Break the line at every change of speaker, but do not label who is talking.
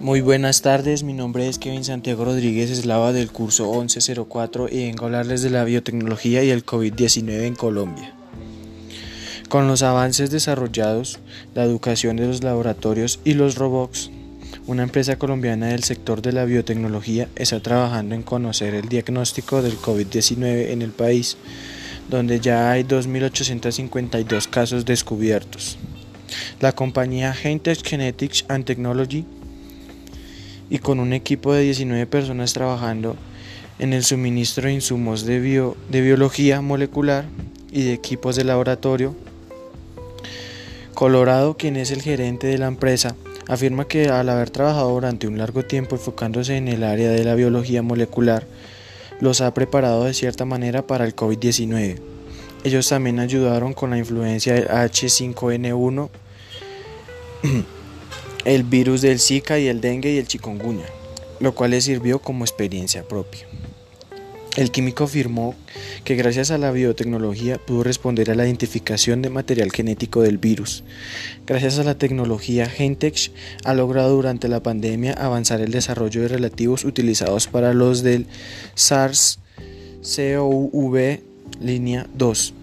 Muy buenas tardes, mi nombre es Kevin Santiago Rodríguez Eslava del curso 1104 y vengo a hablarles de la biotecnología y el COVID-19 en Colombia. Con los avances desarrollados, la educación de los laboratorios y los robots, una empresa colombiana del sector de la biotecnología está trabajando en conocer el diagnóstico del COVID-19 en el país, donde ya hay 2.852 casos descubiertos. La compañía Gentex Genetics and Technology y con un equipo de 19 personas trabajando en el suministro de insumos de, de biología molecular y de equipos de laboratorio. Colorado, quien es el gerente de la empresa, afirma que al haber trabajado durante un largo tiempo enfocándose en el área de la biología molecular, los ha preparado de cierta manera para el COVID-19. Ellos también ayudaron con la influencia del H5N1 el virus del Zika y el dengue y el chikungunya, lo cual le sirvió como experiencia propia. El químico afirmó que gracias a la biotecnología pudo responder a la identificación de material genético del virus. Gracias a la tecnología, Gentex ha logrado durante la pandemia avanzar el desarrollo de relativos utilizados para los del SARS-CoV línea 2